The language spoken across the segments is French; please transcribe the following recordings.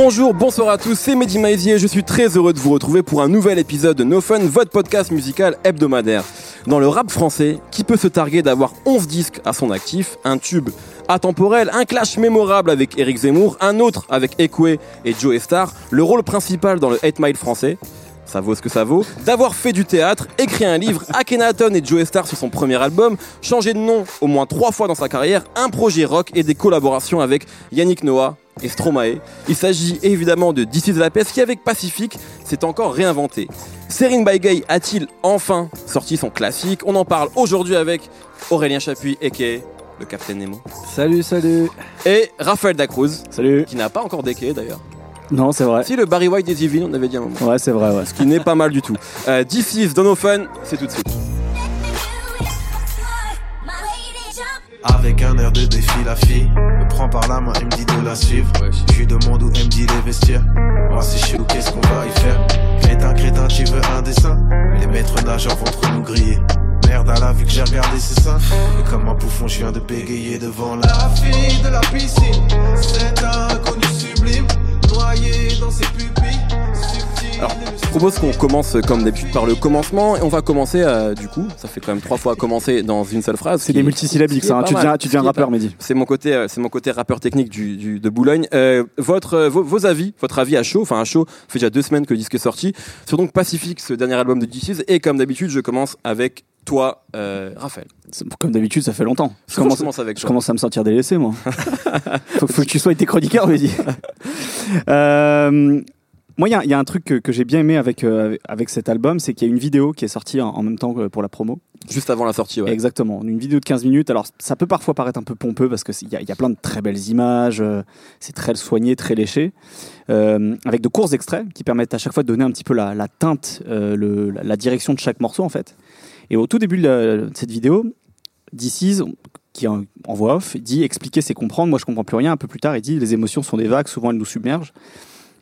Bonjour, bonsoir à tous, c'est Mehdi Maizier, je suis très heureux de vous retrouver pour un nouvel épisode de No Fun, votre podcast musical hebdomadaire. Dans le rap français, qui peut se targuer d'avoir 11 disques à son actif, un tube atemporel, un clash mémorable avec Eric Zemmour, un autre avec Ekwe et Joe Star, le rôle principal dans le 8 Mile français ça vaut ce que ça vaut, d'avoir fait du théâtre, écrit un livre, Akhenaton et Joe Star sur son premier album, changé de nom au moins trois fois dans sa carrière, un projet rock et des collaborations avec Yannick Noah et Stromae. Il s'agit évidemment de This de la Peste qui avec Pacifique s'est encore réinventé. Serine Baigay a-t-il enfin sorti son classique? On en parle aujourd'hui avec Aurélien Chapuis et le Captain Nemo. Salut, salut. Et Raphaël Dacruz. Salut. Qui n'a pas encore déqué d'ailleurs. Non, c'est vrai. Si le Barry White des Yvelines, on avait dit un moment. Ouais, c'est vrai, ouais. Ce qui n'est pas mal du tout. Euh, This is Fun, c'est tout de suite. Avec un air de défi, la fille me prend par la main et me dit de la suivre. Je lui demande où elle me dit les vestiaires. Moi, sais où, qu'est-ce qu'on va y faire? Crétin, crétin, tu veux un dessin? Les maîtres nageurs vont trop nous griller. Merde, à la vue que j'ai regardé ses seins. Et comme un bouffon, je viens de bégayer devant la fille de la piscine. C'est inconnu sublime. Alors, je propose qu'on commence comme d'habitude par le commencement et on va commencer euh, du coup, ça fait quand même trois fois commencer dans une seule phrase. C'est des multisyllabiques ça, hein. tu, deviens, tu deviens rappeur Mehdi. C'est mon côté, euh, c'est mon côté rappeur technique du, de Boulogne. Euh, votre, vos, avis, votre avis à chaud, enfin à chaud, fait déjà deux semaines que le disque est sorti, sur donc Pacifique, ce dernier album de DC's et comme d'habitude je commence avec toi, Raphaël. Comme d'habitude, ça fait longtemps. Je commence, avec je commence à me sentir délaissé, moi. faut, faut, que tu sois été chroniqueur, Mehdi. euh, moi, il y, a un truc que, j'ai bien aimé avec, euh, avec cet album, c'est qu'il y a une vidéo qui est sortie en, même temps que pour la promo. Juste avant la sortie, ouais. Exactement. Une vidéo de 15 minutes. Alors, ça peut parfois paraître un peu pompeux parce qu'il y, a, y a plein de très belles images. Euh, c'est très soigné, très léché. Euh, avec de courts extraits qui permettent à chaque fois de donner un petit peu la, teinte, le, la, direction de chaque morceau, en fait. Et au tout début de, cette vidéo, DC's, qui en, en voix off, dit expliquer, c'est comprendre. Moi, je comprends plus rien. Un peu plus tard, il dit les émotions sont des vagues, souvent elles nous submergent.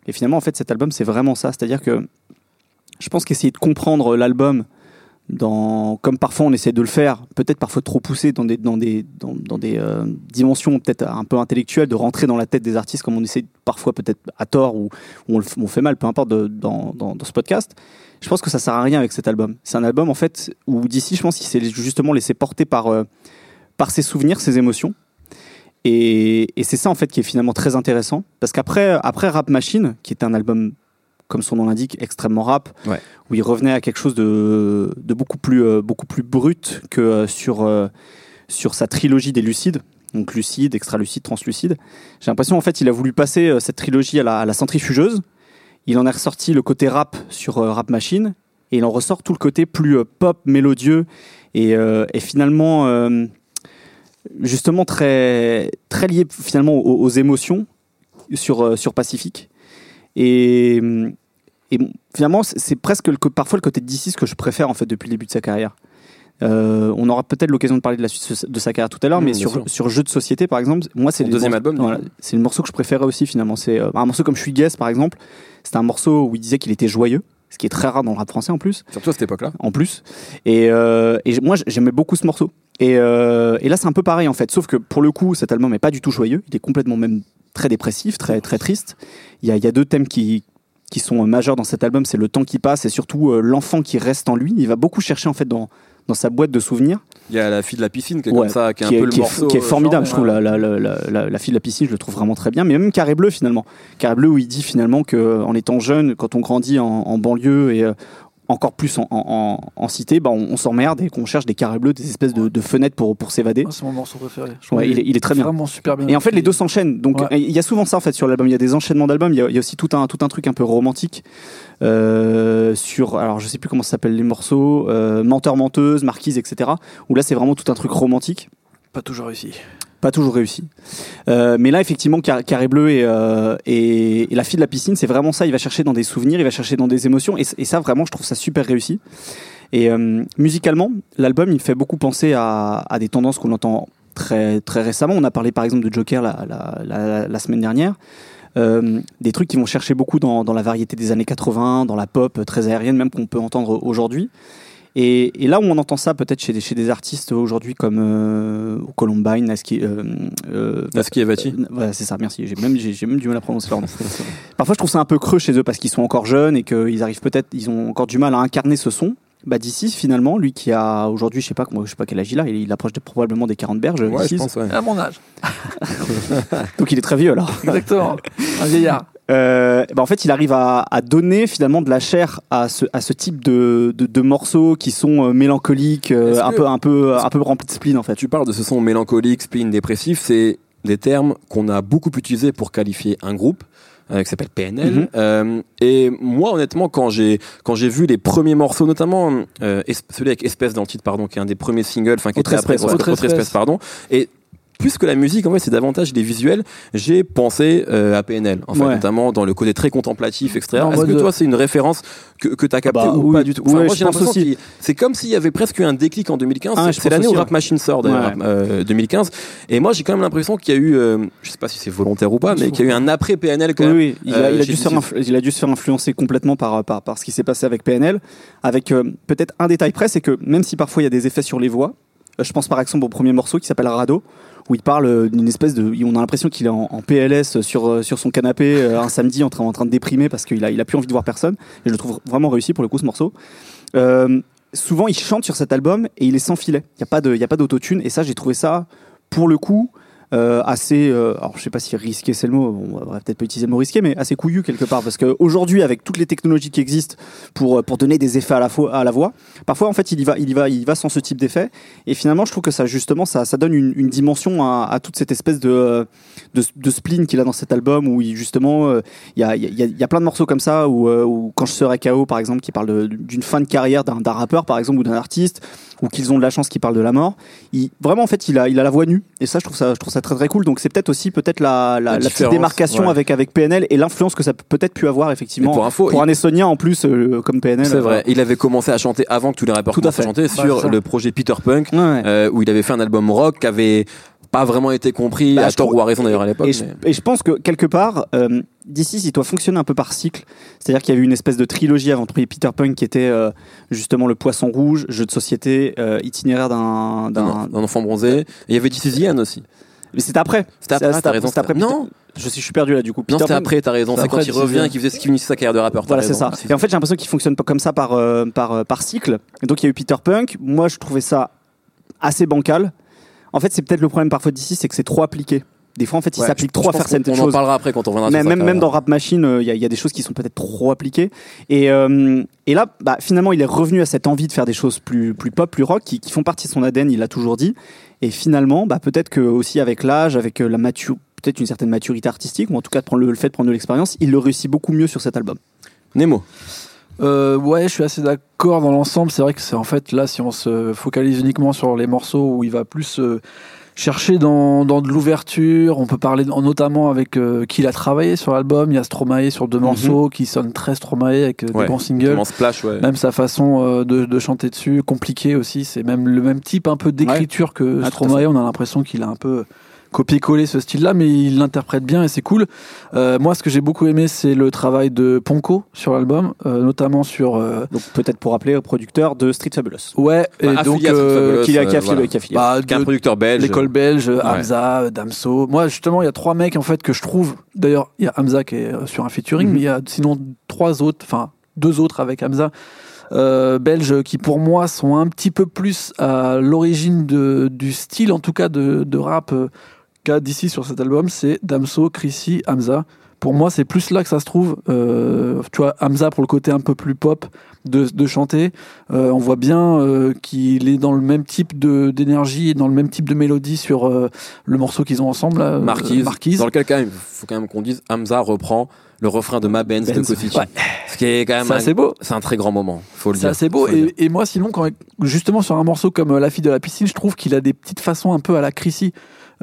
Et finalement, en fait, cet album, c'est vraiment ça. C'est-à-dire que je pense qu'essayer de comprendre l'album, comme parfois on essaie de le faire, peut-être parfois trop poussé dans des, euh, dimensions peut-être un peu intellectuelles, de rentrer dans la tête des artistes comme on essaie parfois peut-être à tort ou, on, fait mal, peu importe, dans, ce podcast. Je pense que ça sert à rien avec cet album. C'est un album en fait où d'ici, je pense qu'il s'est justement laissé porter par, euh, par ses souvenirs, ses émotions. Et, c'est ça en fait qui est finalement très intéressant parce qu'après après Rap Machine, qui est un album comme son nom l'indique extrêmement rap, où il revenait à quelque chose de, beaucoup plus euh, beaucoup plus brut que euh, sur euh, sur sa trilogie des lucides, donc lucide, extra-lucide, translucide. J'ai l'impression en fait il a voulu passer cette trilogie à la, centrifugeuse. Il en a ressorti le côté rap sur Rap Machine et il en ressort tout le côté plus pop, mélodieux et, et finalement justement très, très lié finalement aux, émotions sur, sur Pacifique. Et, et finalement, c'est presque le, parfois le côté de ce que je préfère en fait depuis le début de sa carrière. Euh, on aura peut-être l'occasion de parler de la suite de sa carrière tout à l'heure, mais sur, sur jeu de société par exemple, moi c'est le deuxième album. c'est le morceau que je préférais aussi finalement. C'est euh, un morceau comme Je suis guest par exemple. C'est un morceau où il disait qu'il était joyeux ce qui est très rare dans le rap français en plus. Surtout à cette époque-là. En plus. Et, euh, et moi, j'aimais beaucoup ce morceau. Et, et là, c'est un peu pareil en fait. Sauf que pour le coup, cet album n'est pas du tout joyeux. Il est complètement même très dépressif, très, très triste. Il y a, il y a deux thèmes qui, qui sont majeurs dans cet album c'est le temps qui passe et surtout euh, l'enfant qui reste en lui. Il va beaucoup chercher en fait dans, dans sa boîte de souvenirs. Il y a la fille de la piscine qui est comme ça, qui est un peu le morceau. Qui est formidable, je trouve. La, la, la, la, fille de la piscine, je le trouve vraiment très bien. Mais même Carré Bleu, finalement. Carré Bleu, où il dit finalement qu'en étant jeune, quand on grandit en, en banlieue et euh, encore plus en, cité, bah on, s'emmerde et qu'on cherche des carrés bleus, des espèces de, fenêtres pour, pour s'évader. c'est mon morceau préféré. il, est, il, est, très bien. Vraiment super bien. Et en fait, les deux s'enchaînent. Donc, il y a souvent ça en fait sur l'album. Il y a des enchaînements d'albums. Il, y a aussi tout un, tout un truc un peu romantique euh, sur. Alors, je sais plus comment ça s'appelle les morceaux. Euh, Menteur, menteuse, marquise, etc. Où là, c'est vraiment tout un truc romantique. Pas toujours réussi toujours réussi. Euh, mais là, effectivement, Carré Bleu euh, et, La fille de la piscine, c'est vraiment ça. Il va chercher dans des souvenirs, il va chercher dans des émotions. Et, ça, vraiment, je trouve ça super réussi. Et euh, musicalement, l'album, il fait beaucoup penser à, des tendances qu'on entend très, très récemment. On a parlé par exemple de Joker la, semaine dernière. des trucs qui vont chercher beaucoup dans, la variété des années 80, dans la pop très aérienne même qu'on peut entendre aujourd'hui. Et, et là où on entend ça peut-être chez, des- chez des artistes aujourd'hui comme euh, Columbine, Naski, euh, euh, Naski et Vati. euh, voilà, c'est ça, merci. J'ai même, j'ai, j'ai même du mal à prononcer leur nom. Parfois, je trouve ça un peu creux chez eux parce qu'ils sont encore jeunes et qu'ils arrivent peut-être, ils ont encore du mal à incarner ce son. Bah, d'ici, finalement, lui qui a aujourd'hui, je sais pas, comment- je sais pas quel âge il a, il, il approche de- probablement des 40 berges. Ouais, je pense, ouais. À mon âge. Donc il est très vieux alors. Exactement. Un vieillard. Euh, bah, en fait, il arrive à, à donner finalement de la chair à ce, à ce type de, de, de morceaux qui sont euh, mélancoliques, euh, un, que- peu, un, peu, un peu remplis de spleen en fait. Tu parles de ce son mélancolique, spleen, dépressif, c'est des termes qu'on a beaucoup utilisés pour qualifier un groupe euh, qui s'appelle PNL. Mhm. Euh, et moi, honnêtement, quand j'ai quand j'ai vu les premiers morceaux, notamment euh, celui avec Espèce dans le titre, pardon, qui est un des premiers singles, enfin qui était après espèce, ouais. Espèce. pardon. Et plus que la musique, en fait, c'est davantage des visuels. J'ai pensé euh, à PNL, en fait, Ouais. notamment dans le côté très contemplatif, etc. Est-ce que toi, c'est une référence que, que tu as capté bah, ou oui, pas du tout? Ouais, moi, j'ai l'impression aussi. c'est comme s'il y avait presque eu un déclic en 2015. Ah, C'est- l'année où Rap Machine sort, d'ailleurs, Ouais. euh, 2015. Et moi, j'ai quand même l'impression qu'il y a eu, euh, je sais pas si c'est volontaire ou pas, mais qu'il y a eu un après PNL quand Oui, même. oui, il, a, Euh, il, a chez dû se faire il a dû se faire influencer complètement par, par, par ce qui s'est passé avec PNL. Avec euh, peut-être un détail près, c'est que même si parfois il y a des effets sur les voix, euh, je pense par exemple au premier morceau qui s'appelle Rado, où il parle euh, d'une espèce de. On a l'impression qu'il est en, PLS sur, euh, sur son canapé euh, un samedi en train, en train de déprimer parce qu'il a, il a plus envie de voir personne. Et je le trouve vraiment réussi pour le coup ce morceau. Euh, souvent, il chante sur cet album et il est sans filet. Il n'y a pas d'autotune. Et ça, j'ai trouvé ça, pour le coup, euh, assez. euh, alors, je sais pas si risqué c'est le mot. On va peut-être pas utiliser le mot risqué, mais assez couillu quelque part. Parce qu'aujourd'hui, avec toutes les technologies qui existent pour, pour donner des effets à la, voix, parfois, en fait, il y va, il y va, il y va sans ce type d'effet. Et finalement, je trouve que ça, justement, ça, donne une, dimension à, toute cette espèce de, euh, de, de spleen qu'il a dans cet album où, il, justement, euh, il y, a, y, y a plein de morceaux comme ça où, euh, quand je serai KO, par exemple, qui parle d'une fin de carrière d'un rappeur, par exemple, ou d'un artiste, ou qu'ils ont de la chance qui parle de la mort. Vraiment, en fait, il a, il a la voix nue. Et ça, je trouve ça, je trouve ça très très cool. Donc, c'est peut-être aussi peut-être la, la, La la petite différence, démarcation ouais. avec, avec PNL et l'influence que ça peut peut-être pu avoir, effectivement, Et pour info, il- un Estonien en plus, euh, comme PNL. C'est vrai. Il avait commencé à chanter avant que tous les rappeurs Tout à à chanter sur le projet Peter Punk, Ouais, ouais. euh, où il avait fait un album rock qui avait pas vraiment été compris, Bah, à tort ou à raison d'ailleurs à l'époque. Et je, mais- et je pense que quelque part, euh, d'ici, il doit fonctionner un peu par cycle. C'est-à-dire qu'il y a eu une espèce de trilogie avant Peter Punk qui était euh, justement le poisson rouge, jeu de société, euh, itinéraire d'un. d'un- enfant bronzé. Et il y avait This Is aussi. Mais c'était après. C'était après, C'est- t'as raison. après. Non, Je suis, je suis perdu là du coup. non, Peter Punk- après, t'as raison. C'est C'est quand il revient Ian. qu'il faisait ce qui finissait sa carrière de rappeur. Voilà, c'est ça. Et en fait, j'ai l'impression qu'il fonctionne pas comme ça par, euh, par, euh, par cycle. Et donc, il y a eu Peter Punk. Moi, je trouvais ça assez bancal. En fait, c'est peut-être le problème parfois d'ici, c'est que c'est trop appliqué. Des fois, en fait, il Ouais, s'applique je trop à faire certaines qu'on- On en choses. parlera après quand on reviendra Même, sur même, dans Rap Machine, euh, il y, a- il y a des choses qui sont peut-être trop appliquées. Et, euh, et là, bah, finalement, il est revenu à cette envie de faire des choses plus, plus pop, plus rock, qui, qui font partie de son ADN, il l'a toujours dit. Et finalement, bah, peut-être que aussi avec l'âge, avec euh, la mature, peut-être une certaine maturité artistique, ou en tout cas de prendre le, le fait de prendre de l'expérience, il le réussit beaucoup mieux sur cet album. Nemo. Euh, ouais, je suis assez d'accord dans l'ensemble. C'est vrai que c'est en fait là, si on se focalise uniquement sur les morceaux où il va plus euh, chercher dans, dans de l'ouverture, on peut parler en- notamment avec euh, qui il a travaillé sur l'album. Il y a Stromae sur deux Mhm. morceaux qui sonnent très Stromae avec euh, Ouais, des bons singles. Comment Splash, ouais. Même sa façon euh, de, de chanter dessus, compliqué aussi. C'est même le même type un peu d'écriture que Ah, Stromae. On a l'impression qu'il a un peu copié-collé ce style-là, mais il l'interprète bien et c'est cool. Euh, moi, ce que j'ai beaucoup aimé, c'est le travail de Ponko sur l'album, euh, notamment sur. euh, Donc peut-être pour rappeler, producteur de Street Fabulous. ouais, et Bah, donc. euh, Fabulous, Qui a, qui a voilà. qui a bah, un producteur belge. L'école belge, Hamza, euh, Damso. Moi, justement, il y a trois mecs en fait que je trouve. D'ailleurs, il y a Hamza qui est sur un featuring, Mhm. mais il y a sinon trois autres, enfin deux autres avec Hamza. euh, belges qui pour moi sont un petit peu plus à l'origine de- du style en tout cas de, de rap euh, d'ici sur cet album c'est Damso, Chrissy, Hamza pour moi c'est plus là que ça se trouve Euh, tu vois Hamza pour le côté un peu plus pop de, de chanter euh, on voit bien euh, qu'il est dans le même type d'énergie et dans le même type de mélodie sur le morceau qu'ils ont ensemble là, Marquise, Marquise. Dans lequel, quand même, faut quand même qu'on dise, Hamza reprend le refrain de Ma Benz, de Kofici. ouais. Ce qui est quand même c'est assez beau c'est un très grand moment, faut le C'est dire. assez beau. Et, et moi, sinon, quand, justement, sur un morceau comme La fille de la piscine, je trouve qu'il a des petites façons un peu à la Chrissy.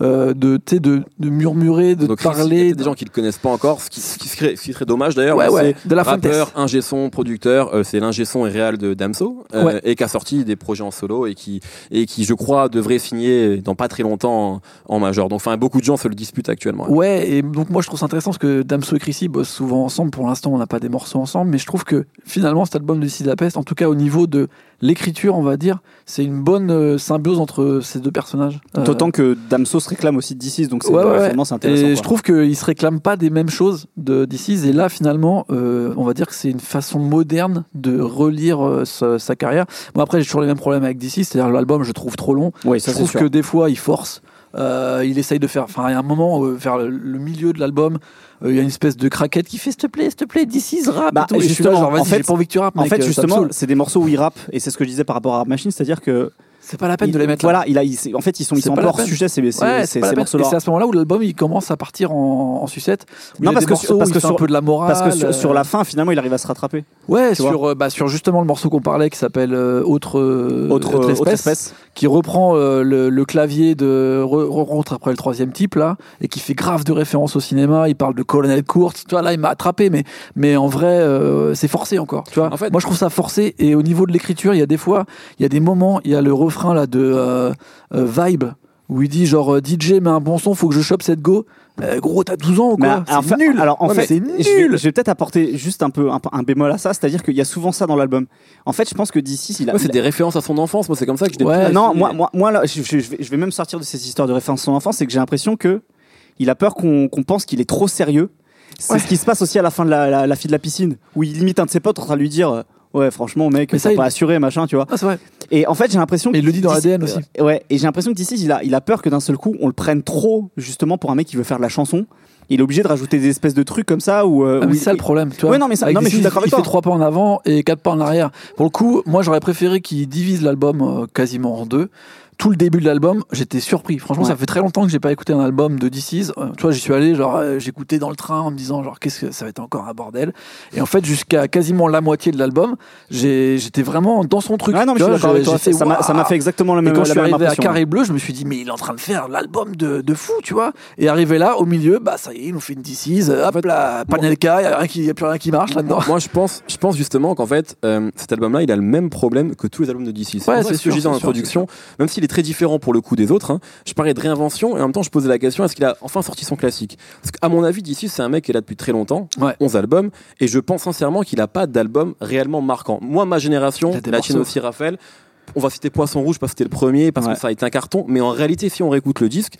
Euh, de, de, de murmurer, de Donc, Chris, il y a parler. des gens qui le connaissent pas encore, ce qui, ce qui serait, ce qui serait dommage d'ailleurs. Ouais, ouais, c'est de la rappeur, ingé son, producteur, euh, c'est l'ingé son et réal de Damso, euh, Ouais. et qui a sorti des projets en solo et qui, et qui, je crois, devrait signer dans pas très longtemps en, en major. Donc, enfin, beaucoup de gens se le disputent actuellement. Ouais, et donc moi je trouve ça intéressant parce que Damso et Chrissy bossent souvent ensemble. Pour l'instant, on n'a pas des morceaux ensemble, mais je trouve que finalement, cet album de Sid la Peste, en tout cas au niveau de l'écriture, on va dire, c'est une bonne symbiose entre ces deux personnages. Euh, D'autant que Damso se réclame aussi de DC's, donc c'est Ouais, ouais, ouais. finalement, c'est intéressant. Et quoi. je trouve qu'ils se réclament pas des mêmes choses de DC's. Et là, finalement, euh, on va dire que c'est une façon moderne de relire euh, sa, sa carrière. Bon, après, j'ai toujours les mêmes problèmes avec DC, c'est-à-dire l'album, je trouve trop long. Je ça c'est trouve sûr. que des fois, il force. Euh, il essaye de faire. Enfin, il y a un moment, euh, vers le, le milieu de l'album, euh, il y a une espèce de craquette qui fait s'il te plaît, s'il te plaît, DC's rap. Bah, et tout. Et je suis là, justement, genre, en fait- j'ai pas envie que tu rappes, En mec, fait, euh, justement, c'est des morceaux où il rappe, et c'est ce que je disais par rapport à Rap Machine, c'est-à-dire que. C'est pas la peine il- de les mettre là. Voilà, il a, il- en fait, ils sont, ils sont pas hors sujet, ces, ces, Ouais, ces- c'est ces morceaux-là. à ce moment-là où l'album il commence à partir en, en sucette. Non, parce que sur- parce que un peu de la morale. Parce que sur, sur euh, la fin, finalement, il arrive à se rattraper. Ouais, sur, euh, bah, sur justement le morceau qu'on parlait qui s'appelle euh, Autre, euh, Autre, Autre autre espèce, qui reprend euh, le, le clavier de re- rencontre après le troisième type là, et qui fait grave de références au cinéma. Il parle de Colonel Kurtz. Tu vois, là, il m'a attrapé, mais, mais en vrai, euh, c'est forcé encore. Tu vois, En fait- moi, je trouve ça forcé. Et au niveau de l'écriture, il y a des fois, il y a des moments, il y a le refrain là de euh, euh, Vibe où il dit genre euh, DJ met un bon son, faut que je chope cette go. Euh, gros, t'as 12 ans ou Mais quoi alors, C'est nul. Alors, en Ouais, mais fait, c'est je vais, nul. je vais peut-être apporter juste un peu un, un bémol à ça, c'est-à-dire qu'il y a souvent ça dans l'album. En fait, je pense que d'ici, il a. C'est des références à son enfance. Moi, c'est comme ça que je Ouais, non, moi, moi, moi là, je, je- je vais, je vais même sortir de ces histoires de référence à son enfance, c'est que j'ai l'impression que il a peur qu'on pense qu'il est trop sérieux. C'est Ouais. ce qui se passe aussi à la fin de la, la, la fille de la piscine, où il limite un de ses potes en train de lui dire. Ouais, franchement, mec, Mais ça, il- pas assuré, machin, tu vois. Ah, c'est vrai. Et en fait, j'ai l'impression Mais il le dit dans l'ADN aussi. euh, ouais, et j'ai l'impression que d'ici, il a, il a peur que d'un seul coup, on le prenne trop, justement, pour un mec qui veut faire de la chanson. Il est obligé de rajouter des espèces de trucs comme ça où. euh, Ah, mais c'est ça le problème, tu vois. Ouais, non, mais ça- non, mais je suis d'accord avec il fait toi. trois pas en avant et quatre pas en arrière. Pour le coup, moi j'aurais préféré qu'il divise l'album euh, quasiment en deux. Tout le début de l'album, j'étais surpris. Franchement, Ouais. ça fait très longtemps que j'ai pas écouté un album de DC's. Euh, tu vois, j'y suis allé, genre, euh, j'écoutais dans le train en me disant, genre, qu'est-ce que ça va être encore un bordel. Et en fait, jusqu'à quasiment la moitié de l'album, j'étais vraiment dans son truc. Ouais, non, mais je suis d'accord toi. fait, Ça m'a fait exactement la Et même, quand la je suis arrivé à. Carré Bleu, je me suis dit, mais il est en train de faire l'album de, de fou, tu vois. Et arrivé là, au milieu, bah ça y est, il nous fait une DC's, hop là, Panelka, il n'y a, plus rien qui marche là-dedans. Moi, je pense, je pense justement qu'en fait, euh, cet album-là, il a le même problème que tous les albums de DC. C'est Ouais, c'est ce que sûr, je disais en introduction, même s'il est très différent pour le coup des autres. hein, je parlais de réinvention et en même temps, je posais la question est-ce qu'il a enfin sorti son classique? Parce qu'à mon avis, DC, c'est un mec qui est là depuis très longtemps, Ouais. 11 albums, et je pense sincèrement qu'il n'a pas d'album réellement marquant. Moi, ma génération, Il la tienne aussi, Raphaël, on va citer Poisson Rouge parce que c'était le premier, parce Ouais. que ça a été un carton, mais en réalité, si on réécoute le disque,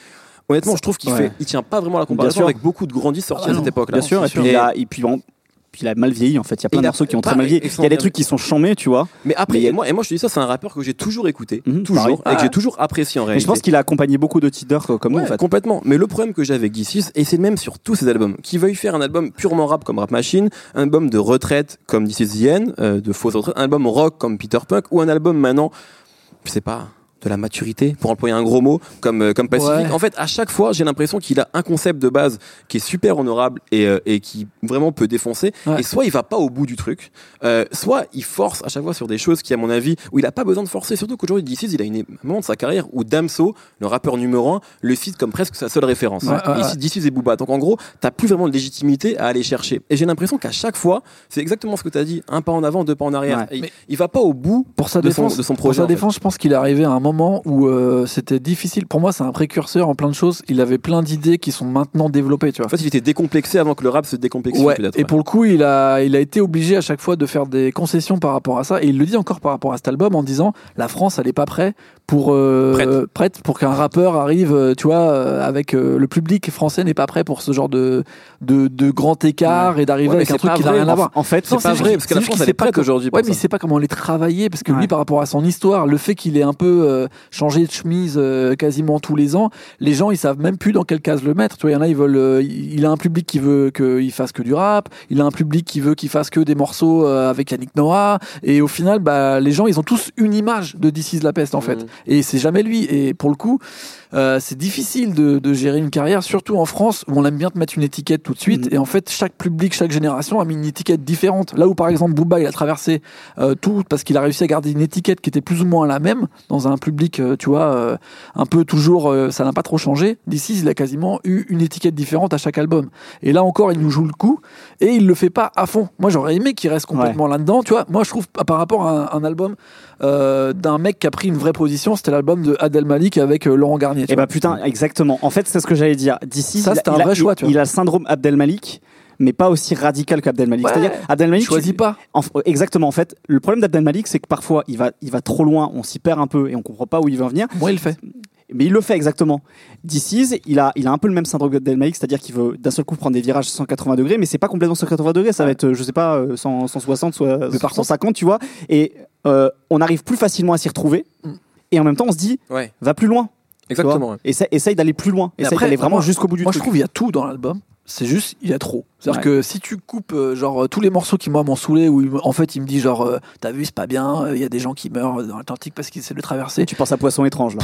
honnêtement, je trouve qu'il Ouais. fait, il tient pas vraiment la comparaison avec beaucoup de grands disques sortis Ah à cette époque-là. Bien sûr, et c'est puis, sûr. il a, et puis, bon, puis il a mal vieilli en fait. Il y a plein de morceaux qui ont très mal vieilli. Il y a des trucs qui sont chambés, tu vois. Mais après, Mais il y a- et moi, et moi, je te dis ça, c'est un rappeur que j'ai toujours écouté, Mhm, toujours, et que Ah. j'ai toujours apprécié en Mais réalité. je pense qu'il a accompagné beaucoup de titres euh, comme nous en fait. complètement. Mais le problème que j'ai avec D6, et c'est le même sur tous ses albums, qu'il veuille faire un album purement rap comme Rap Machine, un album de retraite comme This Is the End, euh, de fausse retraite, un album rock comme Peter Punk, ou un album maintenant, je sais pas, de la maturité, pour employer un gros mot, comme, euh, comme Pacific. Ouais. En fait, à chaque fois, j'ai l'impression qu'il a un concept de base qui est super honorable et, euh, et qui vraiment peut défoncer. Ouais. Et soit il va pas au bout du truc, euh, soit il force à chaque fois sur des choses qui, à mon avis, où il a pas besoin de forcer. Surtout qu'aujourd'hui, D6, il a une, un moment de sa carrière où Damso, le rappeur numéro un, le cite comme presque sa seule référence. Ouais, Et il ouais. cite D6 et Booba. Donc en gros, t'as plus vraiment de légitimité à aller chercher. Et j'ai l'impression qu'à chaque fois, c'est exactement ce que t'as dit, un pas en avant, deux pas en arrière. Il- il va pas au bout pour sa de son- défense, de son pour projet, sa en fait. défense, je pense qu'il est arrivé à un moment où euh, c'était difficile. Pour moi, c'est un précurseur en plein de choses. Il avait plein d'idées qui sont maintenant développées, tu vois. En fait, il était décomplexé avant que le rap se décomplexe Ouais. Et ouais. pour le coup, il a, il a été obligé à chaque fois de faire des concessions par rapport à ça. Et il le dit encore par rapport à cet album en disant la France, elle est pas prête pour euh, Prête. prête pour qu'un rappeur arrive, euh, tu vois, euh, avec euh, le public français n'est pas prêt pour ce genre de de, de grand écart et d'arriver Ouais, avec un truc qui n'a rien à voir. En fait, C'est pas vrai, parce que la France, elle est prête aujourd'hui Ouais, mais il sait pas comment les travailler parce que lui, par rapport à son histoire, le fait qu'il ait un peu euh, changé de chemise euh, quasiment tous les ans, les gens ils savent même plus dans quelle case le mettre. Tu vois, il y en a ils veulent, euh, il a un public qui veut qu'il fasse que du rap, il a un public qui veut qu'il fasse que des morceaux avec Yannick Noah, et au final, bah les gens ils ont tous une image de This is la peste en fait, Mhm. et c'est jamais lui. Et pour le coup, c'est difficile de, de gérer une carrière, surtout en France où on aime bien te mettre une étiquette tout de suite. Mhm. Et en fait, chaque public, chaque génération a mis une étiquette différente. Là où par exemple Booba il a traversé tout parce qu'il a réussi à garder une étiquette qui était plus ou moins la même dans un public, euh, tu vois, euh, un peu toujours, euh, ça n'a pas trop changé. D'ici, il a quasiment eu une étiquette différente à chaque album. Et là encore, il nous joue le coup et il le fait pas à fond. Moi, j'aurais aimé qu'il reste complètement là-dedans. Tu vois, moi, je trouve par rapport à un, un album euh, d'un mec qui a pris une vraie position, c'était l'album de Adel Malik avec euh, Laurent Garnier. tu Et vois. bah putain, exactement. En fait, c'est ce que j'allais dire. D'ici, Ça, il, c'était un il a- vrai choix, il- tu vois. il a le syndrome Abdelmalik. Mais pas aussi radical qu'Abdel Malik. Ouais. C'est-à-dire, Abdel Malik, Choisis pas. en- exactement. En fait, le problème d'Abdel Malik, c'est que parfois, il va, il va trop loin, on s'y perd un peu et on comprend pas où il veut en venir. Moi, il le fait. Mais il le fait exactement. DC's, il a, il a un peu le même syndrome d'Abdel Malik, c'est-à-dire qu'il veut d'un seul coup prendre des virages 180 degrés, mais c'est pas complètement 180 degrés, ça va être, euh, je sais pas, euh, 100, 160, soit Mais par 150, tu vois. Et euh, on arrive plus facilement à s'y retrouver. Mm. Et en même temps, on se dit, Ouais, va plus loin. exactement. ouais. Essaye, essaye d'aller plus loin. Essaye d'aller vraiment moi- jusqu'au bout du Moi, je truc. trouve il y a tout dans l'album. C'est juste, il y a trop. C'est-à-dire Ouais. que si tu coupes, euh, genre, tous les morceaux qui, moi, m'ont saoulé, où en fait, il me dit, genre, euh, t'as vu, c'est pas bien, euh, il y a des gens qui meurent dans l'Atlantique parce qu'ils essaient de le traverser. Tu penses à Poisson étrange là.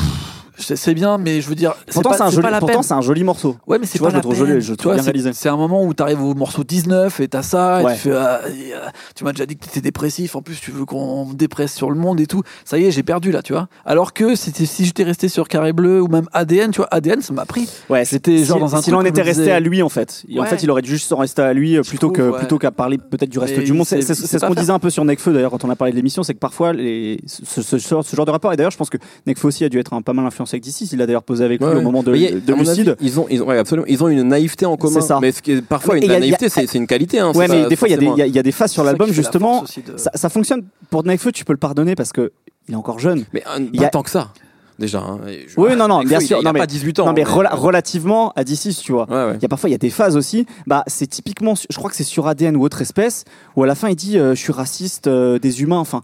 C'est bien, mais je veux dire, Pourtant, pas, c'est un, joli- pas pourtant, un morceau. Ouais, mais c'est Tu pas le la peine. joli, je Tu vois, bien réalisé. C'est un moment où t'arrives au morceau 19 et t'as ça, et tu fais, ah, et, euh, tu m'as déjà dit que t'étais dépressif, en plus tu veux qu'on me dépresse sur le monde et tout. Ça y est, j'ai perdu là, tu vois. Alors que c'était- si j'étais resté sur Carré Bleu ou même ADN, tu vois, ADN, ça m'a pris. Ouais, J'étais genre si, dans un S'il en était resté disais- à lui, en fait. Et En fait, il aurait dû juste s'en rester à lui euh, plutôt que plutôt qu'à parler peut-être du reste du monde. C'est ce qu'on pas disait un peu sur Nekfeu d'ailleurs quand on a parlé de l'émission, c'est que parfois ce, genre de rapport. Et d'ailleurs, je pense que Nekfeu aussi a dû être un pas mal influencé avec DC. Il a d'ailleurs posé avec Ouais, lui ouais. au moment de, a- de avis, Lucide. ils ont, ils ont, ouais, absolument. Ils ont une naïveté en commun. C'est ça. Mais ce qui est parfois Mais une il y a- la naïveté, c'est une qualité. Hein, Ouais, mais pas des fois, il y, a des- y y a phases sur l'album la justement. de- Ça, ça fonctionne pour Nekfeu, tu peux le pardonner parce que il est encore jeune. Mais euh, Il y a- tant que ça, déjà. hein. Je- Oui, non, non, bien sûr. Il Non, a mais- pas 18 ans. non, mais hein, rela- relativement à DC, tu vois. Ouais, ouais. Il y a parfois il y a des phases aussi. Bah c'est typiquement, je crois que c'est sur ADN ou autre espèce où à la fin il dit euh, je suis raciste euh, des humains. Enfin,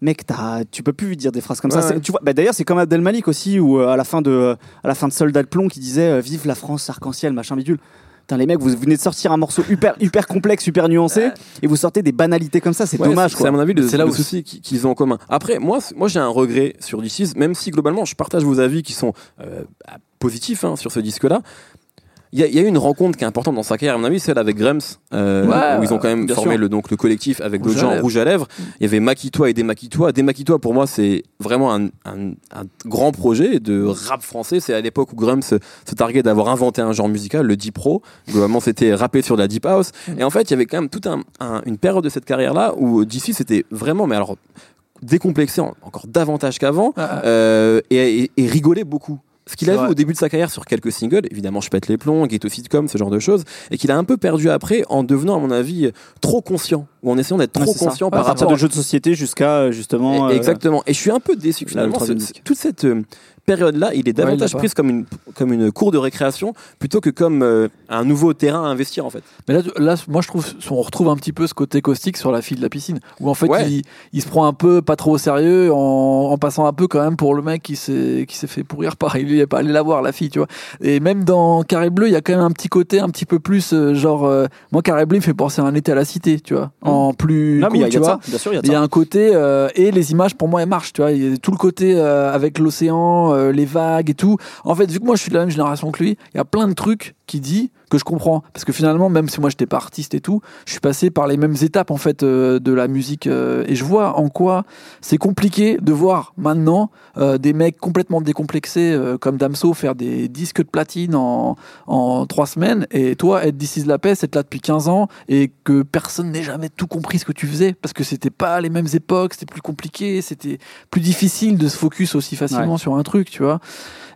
mec, t'as- tu peux plus lui dire des phrases comme Ouais, ça. Ouais. Tu vois, bah, d'ailleurs c'est comme Abdel Malik aussi où euh, à la fin de à la fin de Soldat de plomb qui disait euh, vive la France arc-en-ciel machin bidule. Putain, les mecs, vous venez de sortir un morceau hyper, hyper complexe, hyper nuancé, et vous sortez des banalités comme ça, c'est Ouais, dommage, c'est- à mon avis le, C'est là le où- souci qui- qu'ils ont en commun. Après, moi, moi j'ai un regret sur DC's, même si globalement je partage vos avis qui sont euh, positifs hein, sur ce disque-là. Il y, a- il y a eu une rencontre qui est importante dans sa carrière, à mon avis, celle avec Grams, euh, Ouais, où ils ont quand même formé sûr. le, donc, le collectif avec d'autres gens. Rouge à lèvres. Il y avait Makitois et. Des Makitois, pour moi, c'est vraiment un, un- un grand projet de rap français. C'est à l'époque où Grams se, se targuait d'avoir inventé un genre musical, le deep pro. Globalement, c'était rappé sur de la deep house. Et en fait, il y avait quand même toute un, un- une période de cette carrière-là où DC, c'était vraiment, mais alors, décomplexé en- encore davantage qu'avant Ah, euh, et, et- et rigolait beaucoup. Ce qu'il avait vrai. au début de sa carrière sur quelques singles, évidemment Je pète les plombs, Ghetto Sitcom, ce genre de choses, et qu'il a un peu perdu après en devenant, à mon avis, trop conscient, ou en essayant d'être trop conscient à par rapport de jeux de société jusqu'à justement. et- euh, Exactement. Et je suis un peu déçu que finalement, toute cette euh, période-là, il est davantage l'a pas. prise comme une, comme une cour de récréation plutôt que comme euh, un nouveau terrain à investir en fait. Mais là, là, moi, je trouve, on retrouve un petit peu ce côté caustique sur la fille de la piscine, où en fait, Ouais. il, il se prend un peu pas trop au sérieux, en, en passant un peu quand même pour le mec qui s'est, qui s'est fait pourrir par, il est pas allé la voir, la fille, tu vois. Et même dans Carré Bleu, il y a quand même un petit côté un petit peu plus, euh, genre, euh, moi, Carré Bleu, il me fait penser à un été à la cité, tu vois, en plus. Non, mais y a- y a vois. il y y a un côté euh, et les images pour moi elles marchent tu vois il y a tout le côté euh, avec l'océan euh, les vagues et tout. En fait vu que moi je suis de la même génération que lui il y a plein de trucs qu'il dit que je comprends. Parce que finalement même si moi j'étais pas artiste et tout je suis passé par les mêmes étapes en fait euh, de la musique euh, et je vois en quoi c'est compliqué de voir maintenant euh, des mecs complètement décomplexés comme Damso faire des disques de platine en, en trois semaines et toi être d'ici la paix être là depuis 15 ans et que personne n'ait jamais tout compris ce que tu faisais parce que c'était pas les mêmes époques c'était plus compliqué c'était plus difficile de se focus aussi facilement sur un truc tu vois.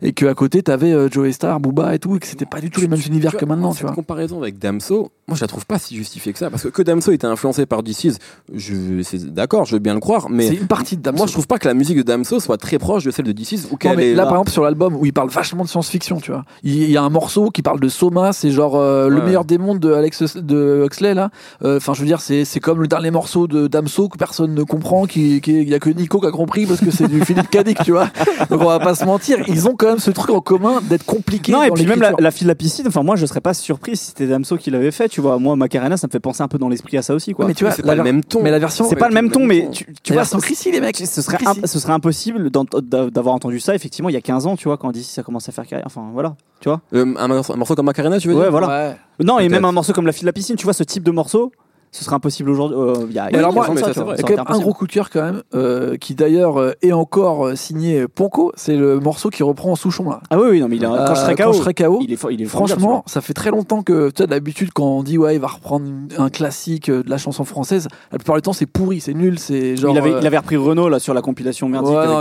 Et que à côté t'avais euh, Joey Star Booba et tout et que c'était pas du tout les mêmes univers que maintenant tu cette vois comparaison avec Damso, moi je la trouve pas si justifiée que ça parce que que Damso était influencé par DC's, je c'est d'accord, je veux bien le croire, mais c'est une partie de Damso moi je trouve pas que la musique de Damso soit très proche de celle de DC's ou Non, qu'elle mais est là, par exemple, sur l'album où il parle vachement de science-fiction, tu vois. Il y a un morceau qui parle de Soma, c'est genre euh, le meilleur des mondes de Alex de Huxley là. Euh, Enfin, je veux dire, c'est c'est comme le dernier morceau de Damso que personne ne comprend, qui, qui il y a que Nico qui a compris parce que c'est du Philippe Cadic, tu vois. Donc on va pas se mentir, ils ont quand même ce truc en commun d'être compliqué. Non, et dans puis même la, la fille de la piscine, enfin, moi, je serais pas surpris si c'était Damso qui l'avait fait, tu vois. Moi, Macarena, ça me fait penser un peu dans l'esprit à ça aussi, quoi. mais tu vois, c'est pas le même ton. Mais la version, c'est pas le même ton, mais tu, tu vois, sans Chrissy, les mecs. ce serait, ce serait impossible d'avoir entendu ça, effectivement, il y a 15 ans, tu vois, quand d'ici ça commence à faire carrière. Enfin, voilà, tu vois. Euh, un, morceau, comme Macarena, tu veux Ouais, dire? voilà. Ouais. Non, et même un morceau comme La fille de la piscine, tu vois, ce type de morceau, ce serait impossible aujourd'hui. euh, Il y a, il y a alors moi, 15 ans de mais ça, ça, vrai. Quand même un gros impossible. coup de cœur quand même, euh, qui d'ailleurs euh, est encore euh, signé Ponko, c'est le morceau qui reprend Souchon là. Ah oui, oui, non, mais il a- quand je serai Euh, KO, quand je serai KO, il est, il est Franchement, ça fait très longtemps que, tu sais, d'habitude, quand on dit, ouais, il va reprendre un classique euh, de la chanson française, la plupart du temps, c'est pourri, c'est nul, c'est genre. il, avait, euh, il avait repris Renault là, sur la compilation merdique. ouais, non,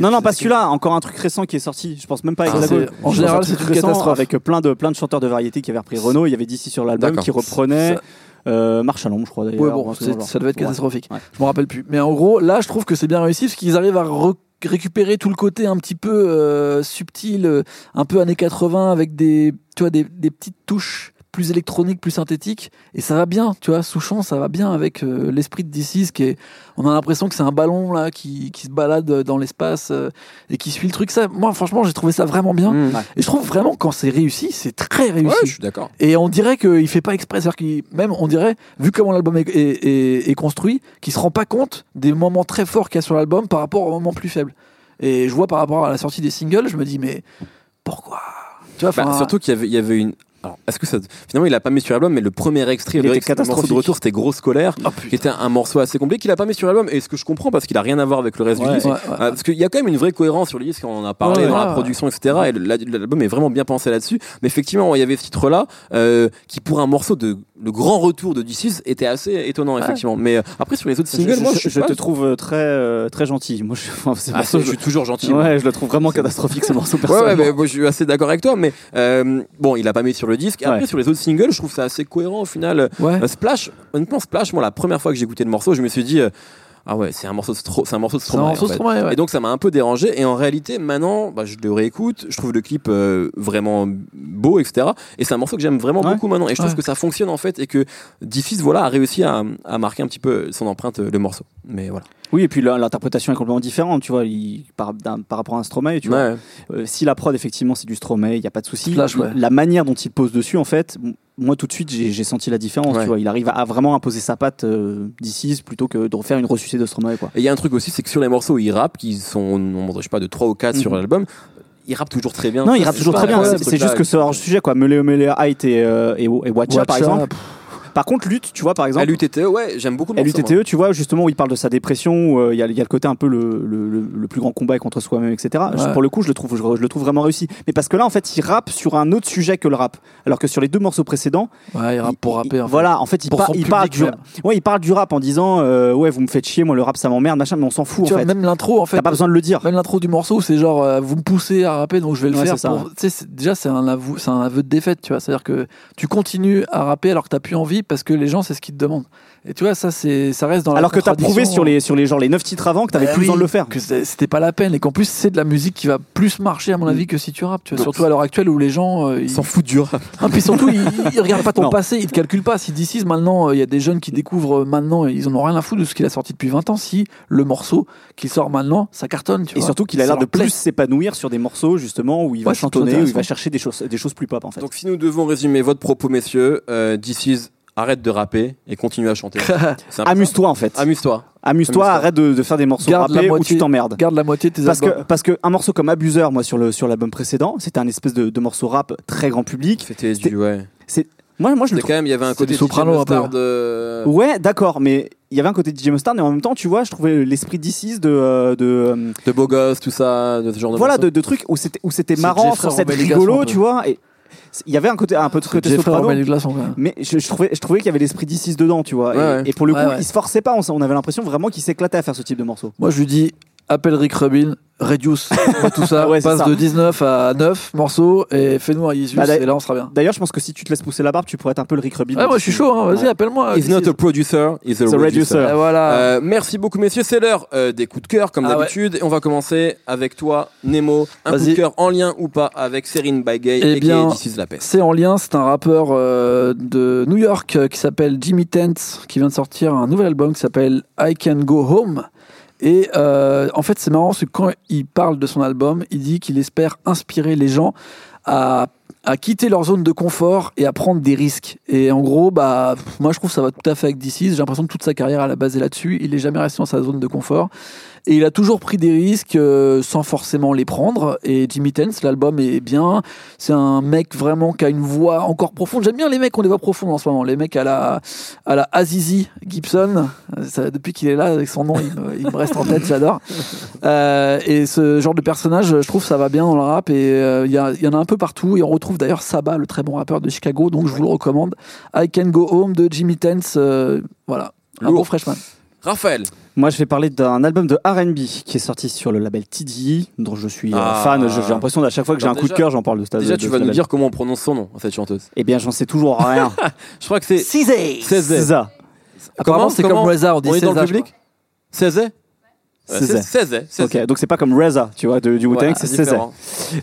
Non, non, pas celui-là, encore un truc récent qui est sorti. Je pense même pas Ah, Hexagone. en général, c'est truc une récent catastrophe. Avec plein de, plein de chanteurs de variété qui avaient repris Renault. Il y avait d'ici sur l'album qui Ça- euh, Marche à l'ombre, je crois d'ailleurs. Ouais, bon, ça devait être catastrophique. Ouais. Je me rappelle plus. Mais en gros, là, je trouve que c'est bien réussi parce qu'ils arrivent à re- récupérer tout le côté un petit peu euh, subtil, euh, un peu années 80 avec des, tu vois, des, des petites touches plus électroniques, plus synthétiques. Et ça va bien, tu vois. Souchon, ça va bien avec euh, l'esprit de DC's qui est. On a l'impression que c'est un ballon là qui, qui se balade dans l'espace euh, et qui suit le truc. Ça, moi, franchement, j'ai trouvé ça vraiment bien. Mmh. Et je trouve vraiment quand c'est réussi, c'est très réussi. Ouais, je suis d'accord. Et on dirait qu'il fait pas exprès, c'est-à-dire qu'il, même on dirait, vu comment l'album est, est- est- est construit, qu'il se rend pas compte des moments très forts qu'il y a sur l'album par rapport aux moments plus faibles. Et je vois par rapport à la sortie des singles, je me dis mais pourquoi? Tu vois, Bah, surtout qu'il y avait, il y avait une. Alors, est-ce que ça. Finalement, il a pas mis sur l'album, mais le premier extrait, Il le, était morceau de retour, c'était Grosse Colère, Oh, qui était un morceau assez compliqué qu'il a pas mis sur l'album. Et ce que je comprends, parce qu'il a rien à voir avec le reste Ouais. du disque. Ouais, ouais. Euh, parce qu'il y a quand même une vraie cohérence sur le disque, on en a parlé dans la production, etc. Et l'album est vraiment bien pensé là-dessus. Mais effectivement, il y avait ce titre-là, euh, qui pour un morceau de le grand retour de D6 était assez étonnant, effectivement. Mais euh, après, sur les autres singles, je- moi, te trouve très, euh, très gentil. Moi, je, enfin, Ah, je suis toujours gentil. je, moi. ouais, je le trouve vraiment catastrophique ce morceau. Ouais, mais moi, je suis assez d'accord avec toi, mais bon, il a pas mis sur le disque. Et après, sur les autres singles, je trouve ça assez cohérent au final. Ouais. Euh, Splash, honnêtement, Splash, moi, la première fois que j'ai écouté le morceau, je me suis dit, euh, ah ouais, c'est un morceau de Stro- c'est un morceau de Stromae. morceau. Stromae, ouais. Et donc, ça m'a un peu dérangé. Et en réalité, maintenant, bah, je le réécoute, je trouve le clip euh, vraiment beau, etc. Et c'est un morceau que j'aime vraiment Ouais. beaucoup maintenant. Et je trouve Ouais. que ça fonctionne en fait, et que Diffis, voilà, a réussi à, à marquer un petit peu son empreinte, euh, le morceau. Mais voilà. Oui, et puis l'interprétation est complètement différente, tu vois, il- par, par rapport à un Stromae, tu vois. Euh, si la prod, effectivement, c'est du Stromae, il n'y a pas de souci. Ouais. La manière dont il pose dessus, en fait, moi, tout de suite, j'ai senti la différence, Ouais. tu vois. Il arrive à, à vraiment imposer sa patte euh, d'ici plutôt que de refaire une ressucée de Stromae, quoi. Et il y a un truc aussi, c'est que sur les morceaux où il rappe, qui sont au nombre, je sais pas, de 3 ou 4 sur Mhm. l'album, il rappe toujours très bien. Non, il rappe toujours très bien. C'est ce c'est juste que c'est hors sujet, quoi. Melee Melee Height et, euh, et, et Watcha, par exemple. pff, Par contre, Lutte, tu vois, par exemple. LUTTE, ouais, j'aime beaucoup moi. LUTTE, tu vois, justement, où il parle de sa dépression, où, euh, il y, a, il y a le côté un peu le, le, le- le plus grand combat est contre soi-même, etc. Ouais. Pour le coup, je le, trouve, je, je le trouve vraiment réussi. Mais parce que là, en fait, il rappe sur un autre sujet que le rap. Alors que sur les deux morceaux précédents, ouais, il rappe pour il- rapper. en fait. Voilà, en fait, il, par- parle du, ouais, il parle du rap en disant euh, Ouais, vous me faites chier, moi, le rap, ça m'emmerde, machin, mais on s'en fout, Tu en vois, fait. même l'intro, en fait. T'as pas besoin de le dire. Même l'intro du morceau, c'est genre, euh, vous me poussez à rapper, donc je vais le Ouais, faire. pour- déjà, c'est un, c'est un aveu de défaite, tu vois. C'est-à-dire que tu continues à rapper alors que t'as plus envie parce que les gens, c'est ce qu'ils te demandent. Et tu vois, ça, c'est, ça reste dans la Alors que t'as prouvé sur les, sur les, genre, les 9 titres avant que t'avais Bah plus oui, besoin de le faire. Que c'était pas la peine et qu'en plus, c'est de la musique qui va plus marcher, à mon avis, que si tu rappes. Tu vois, surtout à l'heure actuelle où les gens. euh, Ils s'en foutent du rap. Ah, puis surtout, ils, ils regardent pas ton Non. passé, ils te calculent pas. Si d'ici maintenant, euh, il y a des jeunes qui découvrent euh, maintenant, ils en ont rien à foutre de ce qu'il a sorti depuis 20 ans. Si le morceau qui sort maintenant, ça cartonne, tu Et vois. surtout qu'il a l'air de plus s'épanouir sur des morceaux, justement, où il va Ouais, chantonner, où il va chercher des choses, des choses plus pop, en fait. Donc, si nous devons résumer votre propos, messieurs, euh, This is arrête de rapper et continue à chanter. C'est. Amuse-toi, en fait. Amuse-toi. Amuse-toi, arrête de, de faire des morceaux Garde la rappés où moitié- tu t'emmerdes. Garde la moitié de tes Parce albums. que, parce que un morceau comme Abuseur, moi, sur le sur l'album précédent, c'était un espèce de, de morceau rap très grand public. C'était du, ouais. Moi, moi je le quand même, il y avait un C'est côté soprano, DJ un de... Ouais, d'accord, mais il y avait un côté DJ Mustard, mais en même temps, tu vois, je trouvais l'esprit d'Isis de, euh, de euh, de beau gosse, tout ça, de ce genre de voilà, morceaux. de, de trucs où c'était où c'était C'est marrant, Legasson, un rigolo, tu vois. Et c'est- il y avait un côté un peu de côté soprano. Mais je, je trouvais, je trouvais qu'il y avait l'esprit d'Isis dedans, tu vois. Ouais, et, ouais. et pour le coup, Ouais, ouais. il se forçait pas. On, on avait l'impression vraiment qu'il s'éclatait à faire ce type de morceau. Moi, je lui dis appelle Rick Rubin, reduce tout ça, Ouais, passe ça. de 19 à 9 morceaux et fais-nous un Yeezus Bah, et là on sera bien. D'ailleurs, je pense que si tu te laisses pousser la barbe, tu pourrais être un peu le Rick Rubin. Ouais, moi je suis chaud, hein. vas-y, Ouais. appelle-moi. He's not a producer, he's a reducer. reducer. Et voilà. Euh, merci beaucoup messieurs, c'est l'heure euh, des coups de cœur comme Ah ouais. d'habitude et on va commencer avec toi Nemo, un coup de cœur en lien ou pas avec Serine by Gay Eh et bien, This is la peste. C'est en lien, c'est un rappeur euh, de New York euh, qui s'appelle Jimmy Tenth, qui vient de sortir un nouvel album qui s'appelle I Can Go Home. Et euh, en fait, c'est marrant, parce que quand il parle de son album, il dit qu'il espère inspirer les gens à à quitter leur zone de confort et à prendre des risques. Et en gros, bah, moi je trouve que ça va tout à fait avec DC. J'ai l'impression que toute sa carrière à la base est là-dessus. Il est jamais resté dans sa zone de confort. Et il a toujours pris des risques euh, sans forcément les prendre. Et Jimmy Tense, l'album est bien. C'est un mec vraiment qui a une voix encore profonde. J'aime bien les mecs qui ont des voix profondes en ce moment. Les mecs à la, à la Azizi Gibson. Depuis qu'il est là avec son nom, il me, reste en tête, j'adore. Euh, et ce genre de personnage, je trouve ça va bien dans le rap. Et euh, il y, en a un peu partout. On retrouve d'ailleurs Saba, le très bon rappeur de Chicago. Donc je vous le recommande. I Can Go Home de Jimmy Tense. euh, voilà. Un Lourd. bon freshman. Raphaël, Moi, je vais parler d'un album de R&B qui est sorti sur le label TDI, dont je suis euh, Ah. fan. Je- J'ai l'impression qu'à chaque fois que j'ai un Alors coup de déjà- cœur, j'en parle de ce déjà de tu ce vas nous label. dire comment on prononce son nom, cette chanteuse. Eh bien, j'en sais toujours rien. Je crois que c'est Cizé 16 ça. Apparemment, c'est comme Reza, on dit est dans le César, je public 16 César. 16 Ok, donc c'est pas comme Reza, tu vois, de- du Wu-Tang, c'est César.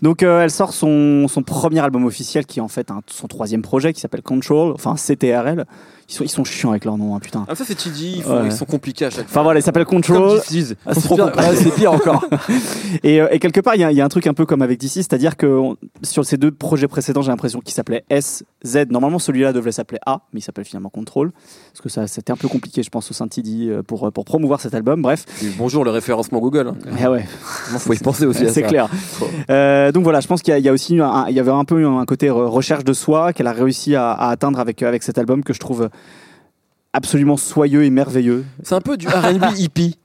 Donc euh, elle sort son, son premier album officiel qui est en fait un- son troisième projet qui s'appelle Control, enfin CTRL. Ils sont, ils sont chiants avec leur nom, hein, putain. Ah, ça c'est TD, ils, Ouais. ils sont compliqués à chaque fois. Enfin voilà, il s'appelle Comme Control. Ah, c'est pire, ouais, c'est pire encore. Et, euh, et quelque part, il y, a- il y a un truc un peu comme avec DC, c'est-à-dire que on- sur ces deux projets précédents, j'ai l'impression qu'ils s'appelaient S, Z. Normalement, celui-là devait s'appeler A, mais il s'appelle finalement Control. Parce que ça, c'était un peu compliqué, je pense, au sein de TD euh, pour, euh, pour promouvoir cet album. Bref. Bonjour le référencement Google. hein. Mais ouais, Il faut y penser aussi à c'est ça. clair. Euh, donc voilà, je pense qu'il y, y a aussi un- il y avait un peu un côté re- recherche de soi qu'elle a réussi à, à atteindre avec, avec cet album que je trouve absolument soyeux et merveilleux. C'est un peu du R&B hippie.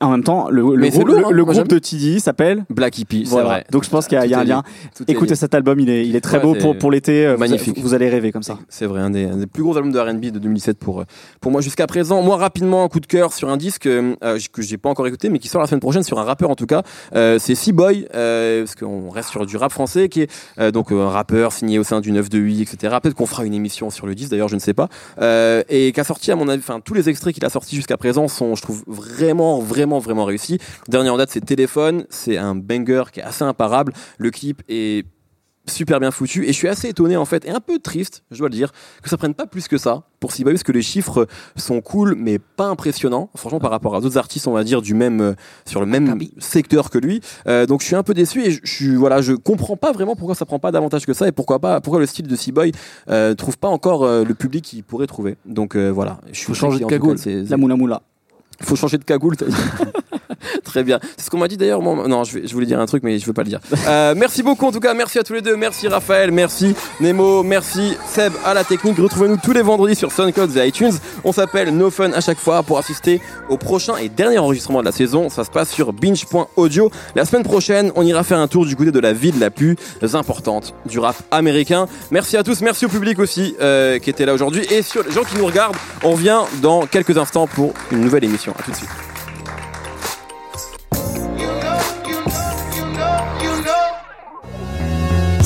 En même temps, le, groupe, lourd, hein, le groupe de TD s'appelle Black hippie, c'est Voilà. vrai. Donc je pense qu'il y a, il y a un lien. Écoutez cet album, il est, il est très Ouais, beau pour, pour l'été. euh, vous- magnifique. Vous, allez rêver comme ça. C'est vrai, un des, un des plus gros albums de R&B de 2007 pour, euh, pour moi jusqu'à présent. Moi, rapidement, un coup de cœur sur un disque euh, euh, que j'ai pas encore écouté, mais qui sort la semaine prochaine sur un rappeur en tout cas. Euh, c'est C-Boy, euh, parce qu'on reste sur du rap français, qui est donc un rappeur signé au sein du 9 de 8, etc. Peut-être qu'on fera une émission sur le disque, d'ailleurs, je ne sais pas. Et qui a sorti, à mon avis, enfin, tous les extraits qu'il a sortis jusqu'à présent sont, je trouve, vraiment, vraiment, vraiment réussis. Le dernier en date, c'est Téléphone. C'est un banger qui est assez imparable. Le clip est super bien foutu et je suis assez étonné en fait et un peu triste je dois le dire que ça prenne pas plus que ça pour Sibaï parce que les chiffres sont cool mais pas impressionnants franchement par rapport à d'autres artistes on va dire du même euh, sur le même secteur que lui Euh, donc je suis un peu déçu et je, suis voilà je comprends pas vraiment pourquoi ça prend pas davantage que ça et pourquoi pas pourquoi le style de Seaboy euh, trouve pas encore euh, le public qu'il pourrait trouver donc euh, voilà je suis changer de cagoule. c'est- La moula moula. Faut changer de cagoule. Très bien. C'est ce qu'on m'a dit d'ailleurs. moi. Non, je, vais- je voulais dire un truc, mais je veux pas le dire. Euh, merci beaucoup en tout cas. Merci à tous les deux. Merci Raphaël. Merci Nemo. Merci Seb à la technique. Retrouvez-nous tous les vendredis sur SoundCloud et iTunes. On s'appelle No Fun à chaque fois pour assister au prochain et dernier enregistrement de la saison. Ça se passe sur binge.audio. La semaine prochaine, on ira faire un tour du côté de la ville la plus importante du rap américain. Merci à tous. Merci au public aussi euh, qui était là aujourd'hui et sur les gens qui nous regardent. On revient dans quelques instants pour une nouvelle émission. À tout de suite.